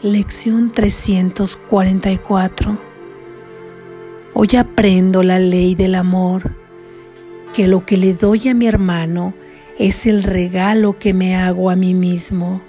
Lección 344 Hoy aprendo la ley del amor, que lo que le doy a mi hermano es el regalo que me hago a mí mismo.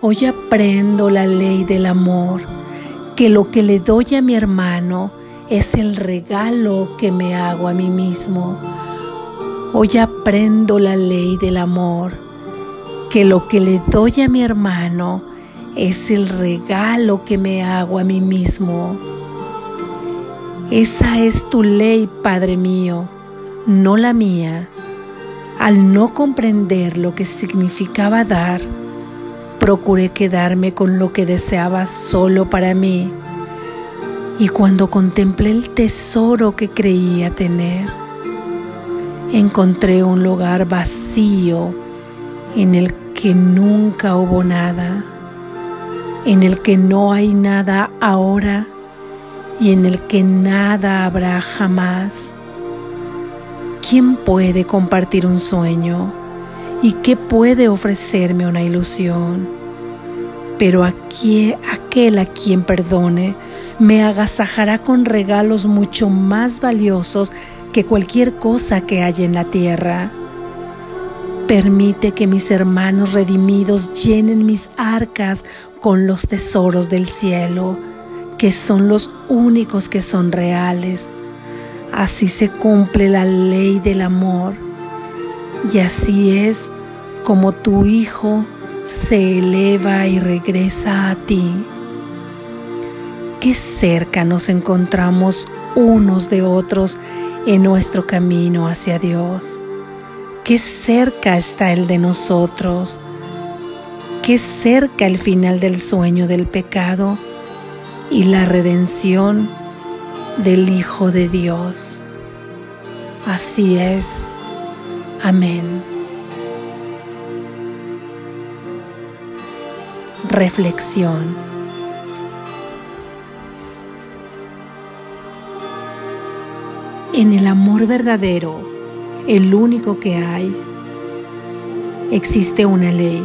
Hoy aprendo la ley del amor, que lo que le doy a mi hermano es el regalo que me hago a mí mismo. Hoy aprendo la ley del amor, que lo que le doy a mi hermano es el regalo que me hago a mí mismo. Esa es tu ley, Padre mío, no la mía. Al no comprender lo que significaba dar, procuré quedarme con lo que deseaba solo para mí. Y cuando contemplé el tesoro que creía tener, encontré un lugar vacío en el que nunca hubo nada en el que no hay nada ahora y en el que nada habrá jamás. ¿Quién puede compartir un sueño? ¿Y qué puede ofrecerme una ilusión? Pero aquí, aquel a quien perdone me agasajará con regalos mucho más valiosos que cualquier cosa que haya en la tierra. Permite que mis hermanos redimidos llenen mis arcas con los tesoros del cielo, que son los únicos que son reales. Así se cumple la ley del amor. Y así es como tu Hijo se eleva y regresa a ti. Qué cerca nos encontramos unos de otros en nuestro camino hacia Dios. Qué cerca está el de nosotros. Qué cerca el final del sueño del pecado y la redención del Hijo de Dios. Así es. Amén. Reflexión. En el amor verdadero, el único que hay, existe una ley.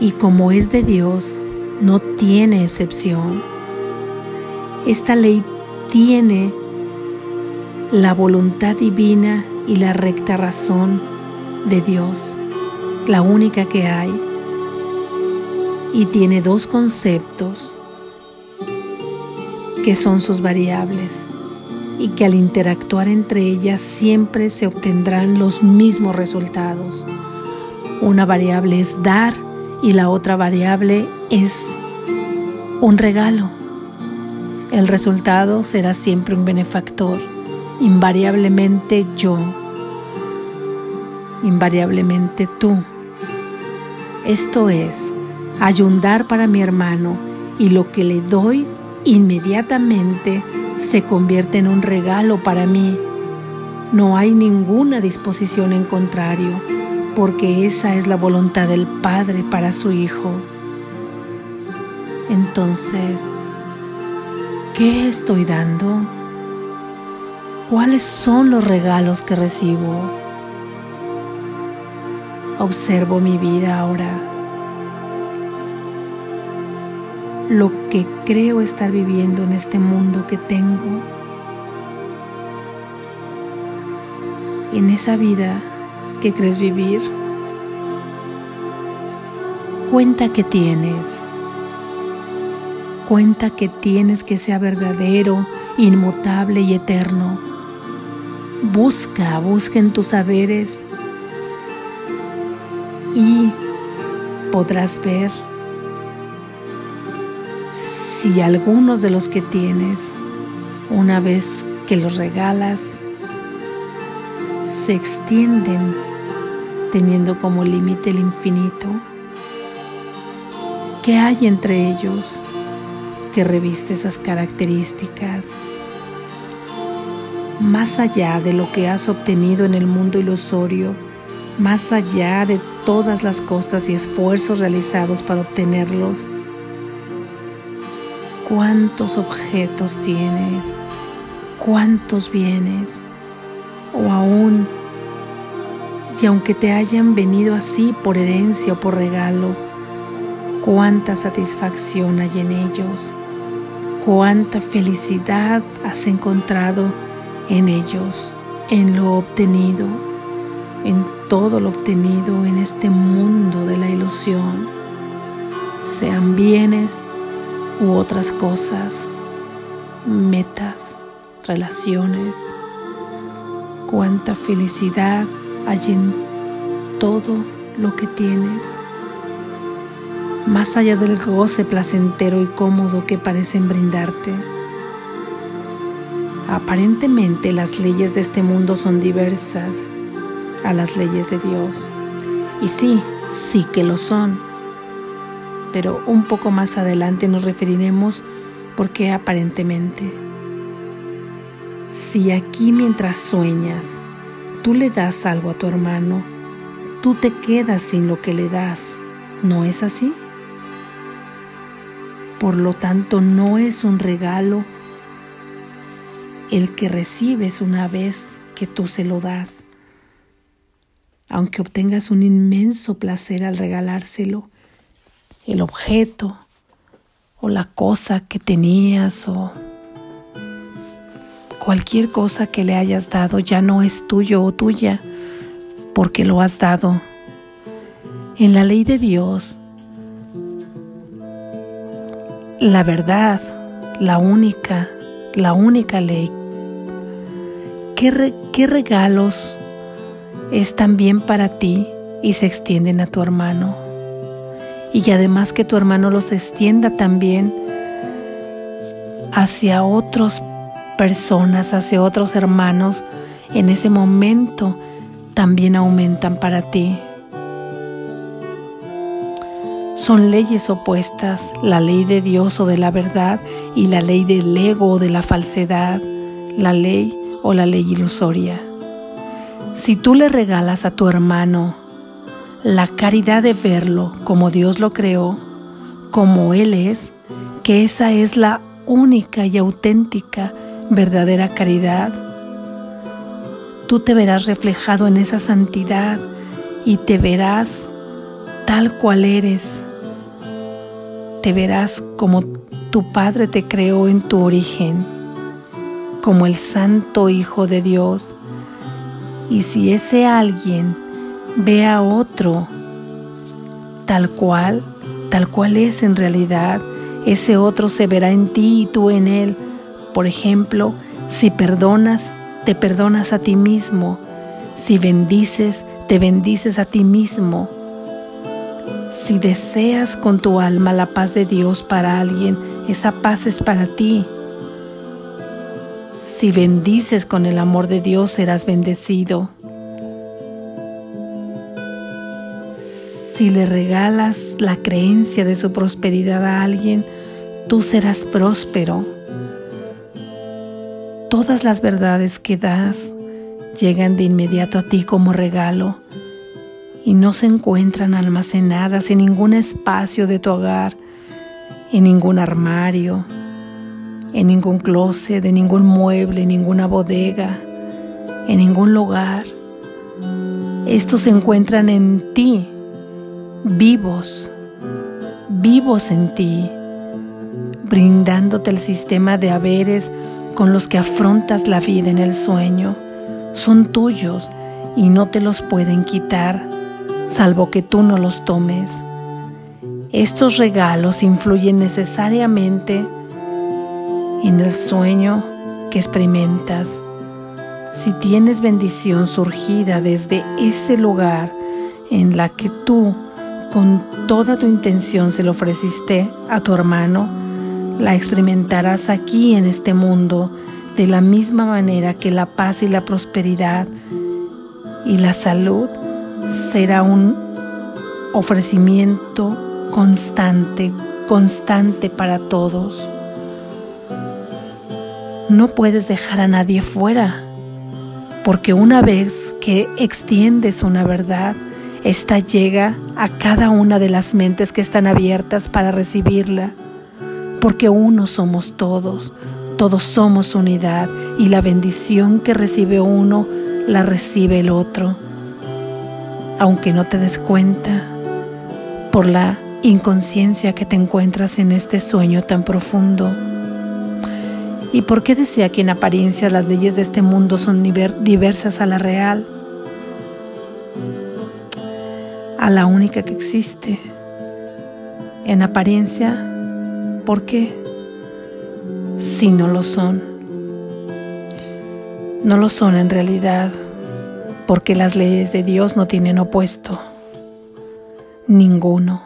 Y como es de Dios, no tiene excepción. Esta ley tiene la voluntad divina y la recta razón de Dios, la única que hay, y tiene dos conceptos que son sus variables y que al interactuar entre ellas siempre se obtendrán los mismos resultados. Una variable es dar y la otra variable es un regalo. El resultado será siempre un benefactor, invariablemente yo, invariablemente tú. Esto es, ayudar para mi hermano y lo que le doy inmediatamente se convierte en un regalo para mí. No hay ninguna disposición en contrario, porque esa es la voluntad del Padre para su Hijo. Entonces, ¿qué estoy dando? ¿Cuáles son los regalos que recibo? Observo mi vida ahora lo que creo estar viviendo en este mundo que tengo, en esa vida que crees vivir. Cuenta que tienes. Cuenta que tienes que sea verdadero, inmutable y eterno. Busca, busca en tus saberes y podrás ver si algunos de los que tienes, una vez que los regalas, se extienden teniendo como límite el infinito, ¿qué hay entre ellos que reviste esas características? Más allá de lo que has obtenido en el mundo ilusorio, más allá de todas las costas y esfuerzos realizados para obtenerlos, cuántos objetos tienes, cuántos bienes, o aún, y aunque te hayan venido así por herencia o por regalo, cuánta satisfacción hay en ellos, cuánta felicidad has encontrado en ellos, en lo obtenido, en todo lo obtenido en este mundo de la ilusión, sean bienes u otras cosas, metas, relaciones, cuánta felicidad hay en todo lo que tienes más allá del goce placentero y cómodo que parecen brindarte. Aparentemente las leyes de este mundo son diversas a las leyes de Dios. Y sí, sí que lo son. Pero un poco más adelante nos referiremos por qué aparentemente. Si aquí mientras sueñas tú le das algo a tu hermano, tú te quedas sin lo que le das, ¿no es así? Por lo tanto, no es un regalo el que recibes una vez que tú se lo das. Aunque obtengas un inmenso placer al regalárselo, el objeto o la cosa que tenías o cualquier cosa que le hayas dado ya no es tuyo o tuya porque lo has dado. En la ley de Dios, la verdad, la única, la única ley. ¿Qué, regalos es también para ti y se extienden a tu hermano? Y además que tu hermano los extienda también hacia otras personas, hacia otros hermanos, en ese momento también aumentan para ti. Son leyes opuestas, la ley de Dios o de la verdad y la ley del ego o de la falsedad, la ley o la ley ilusoria. Si tú le regalas a tu hermano la caridad de verlo como Dios lo creó, como Él es, que esa es la única y auténtica verdadera caridad, tú te verás reflejado en esa santidad y te verás tal cual eres te verás como tu Padre te creó en tu origen, como el Santo Hijo de Dios. Y si ese alguien ve a otro tal cual, tal cual es en realidad, ese otro se verá en ti y tú en él. Por ejemplo, si perdonas, te perdonas a ti mismo. Si bendices, te bendices a ti mismo. Si deseas con tu alma la paz de Dios para alguien, esa paz es para ti. Si bendices con el amor de Dios, serás bendecido. Si le regalas la creencia de su prosperidad a alguien, tú serás próspero. Todas las verdades que das llegan de inmediato a ti como regalo y no se encuentran almacenadas en ningún espacio de tu hogar, en ningún armario, en ningún closet, en ningún mueble, en ninguna bodega, en ningún lugar. Estos se encuentran en ti, vivos, vivos en ti, brindándote el sistema de haberes con los que afrontas la vida en el sueño. Son tuyos y no te los pueden quitar salvo que tú no los tomes. Estos regalos influyen necesariamente en el sueño que experimentas. Si tienes bendición surgida desde ese lugar en la que tú con toda tu intención se lo ofreciste a tu hermano, la experimentarás aquí en este mundo de la misma manera que la paz y la prosperidad y la salud será un ofrecimiento constante, constante para todos. No puedes dejar a nadie fuera, porque una vez que extiendes una verdad, esta llega a cada una de las mentes que están abiertas para recibirla, porque uno somos todos, todos somos unidad y la bendición que recibe uno la recibe el otro aunque no te des cuenta, por la inconsciencia que te encuentras en este sueño tan profundo. ¿Y por qué decía que en apariencia las leyes de este mundo son diversas a la real? A la única que existe. En apariencia, ¿por qué? Si no lo son. No lo son en realidad, porque las leyes de Dios no tienen opuesto. Ninguno.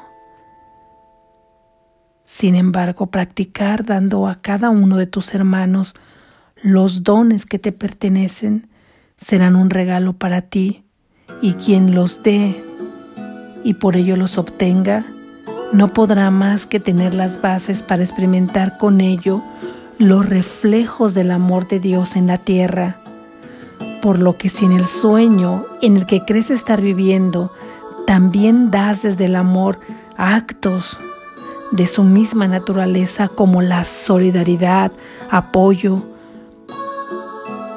Sin embargo, practicar dando a cada uno de tus hermanos los dones que te pertenecen serán un regalo para ti y quien los dé y por ello los obtenga, no podrá más que tener las bases para experimentar con ello los reflejos del amor de Dios en la tierra. Por lo que si en el sueño en el que crees estar viviendo también das desde el amor actos de su misma naturaleza como la solidaridad, apoyo.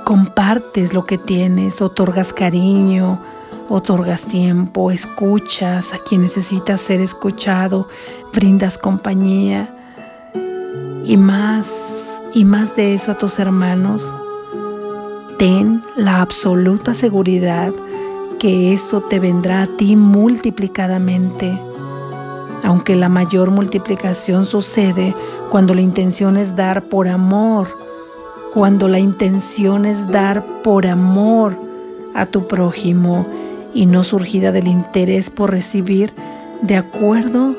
Compartes lo que tienes, otorgas cariño, otorgas tiempo, escuchas a quien necesita ser escuchado, brindas compañía y más, y más de eso a tus hermanos. Ten la absoluta seguridad que eso te vendrá a ti multiplicadamente aunque la mayor multiplicación sucede cuando la intención es dar por amor, cuando la intención es dar por amor a tu prójimo y no surgida del interés por recibir, de acuerdo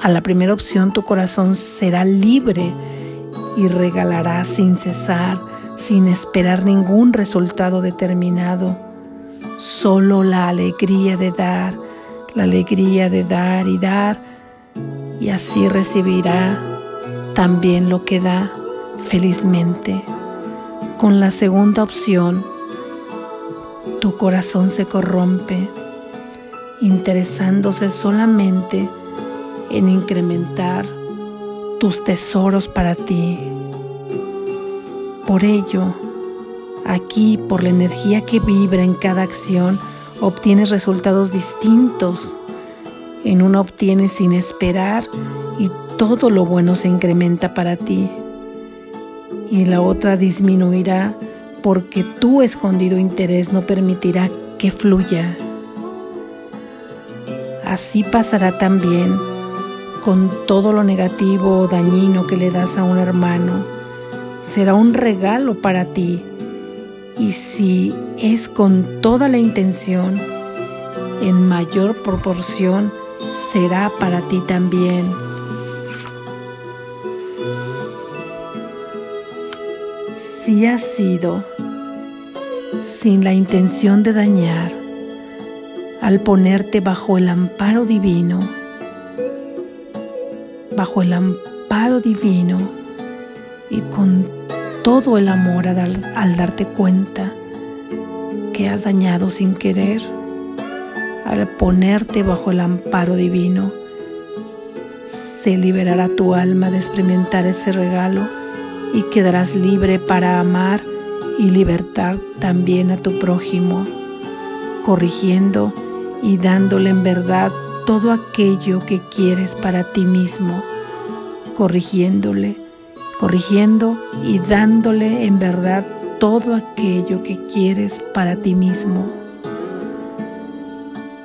a la primera opción tu corazón será libre y regalará sin cesar, sin esperar ningún resultado determinado, solo la alegría de dar, la alegría de dar y dar y así recibirá también lo que da felizmente. Con la segunda opción, tu corazón se corrompe, interesándose solamente en incrementar tus tesoros para ti. Por ello, aquí, por la energía que vibra en cada acción, obtienes resultados distintos en una obtienes sin esperar y todo lo bueno se incrementa para ti. Y la otra disminuirá porque tu escondido interés no permitirá que fluya. Así pasará también con todo lo negativo o dañino que le das a un hermano. Será un regalo para ti. Y si es con toda la intención, en mayor proporción, será para ti también. Si has sido sin la intención de dañar, al ponerte bajo el amparo divino, bajo el amparo divino y con todo el amor al, al darte cuenta que has dañado sin querer, al ponerte bajo el amparo divino, se liberará tu alma de experimentar ese regalo y quedarás libre para amar y libertar también a tu prójimo, corrigiendo y dándole en verdad todo aquello que quieres para ti mismo, corrigiéndole, corrigiendo y dándole en verdad todo aquello que quieres para ti mismo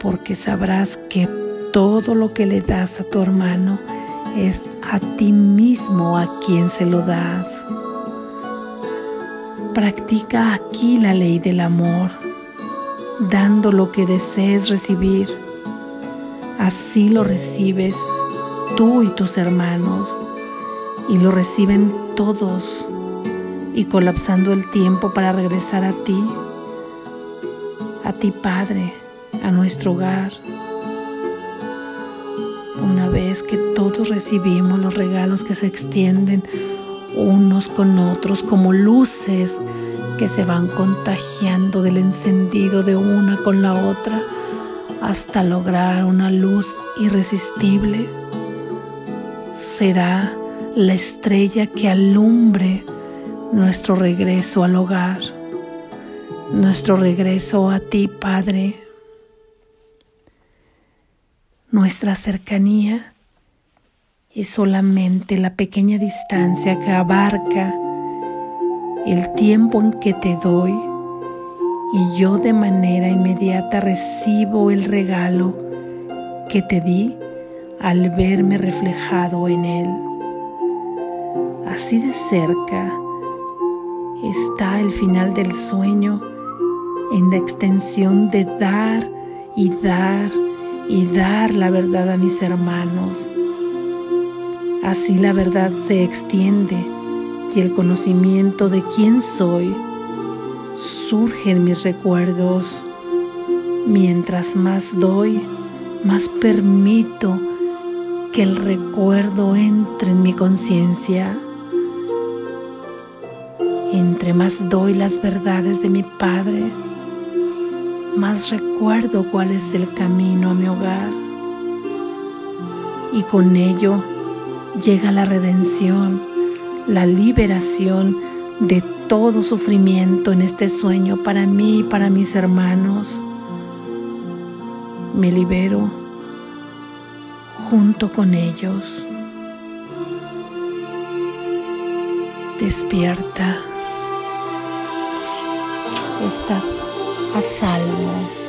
porque sabrás que todo lo que le das a tu hermano es a ti mismo a quien se lo das. Practica aquí la ley del amor, dando lo que desees recibir. Así lo recibes tú y tus hermanos, y lo reciben todos, y colapsando el tiempo para regresar a ti, a ti Padre a nuestro hogar. Una vez que todos recibimos los regalos que se extienden unos con otros como luces que se van contagiando del encendido de una con la otra hasta lograr una luz irresistible, será la estrella que alumbre nuestro regreso al hogar, nuestro regreso a ti, Padre, nuestra cercanía es solamente la pequeña distancia que abarca el tiempo en que te doy y yo de manera inmediata recibo el regalo que te di al verme reflejado en él. Así de cerca está el final del sueño en la extensión de dar y dar y dar la verdad a mis hermanos. Así la verdad se extiende y el conocimiento de quién soy surge en mis recuerdos. Mientras más doy, más permito que el recuerdo entre en mi conciencia. Entre más doy las verdades de mi Padre, más recuerdo cuál es el camino a mi hogar. Y con ello llega la redención, la liberación de todo sufrimiento en este sueño para mí y para mis hermanos. Me libero junto con ellos. Despierta. Estás a salvo.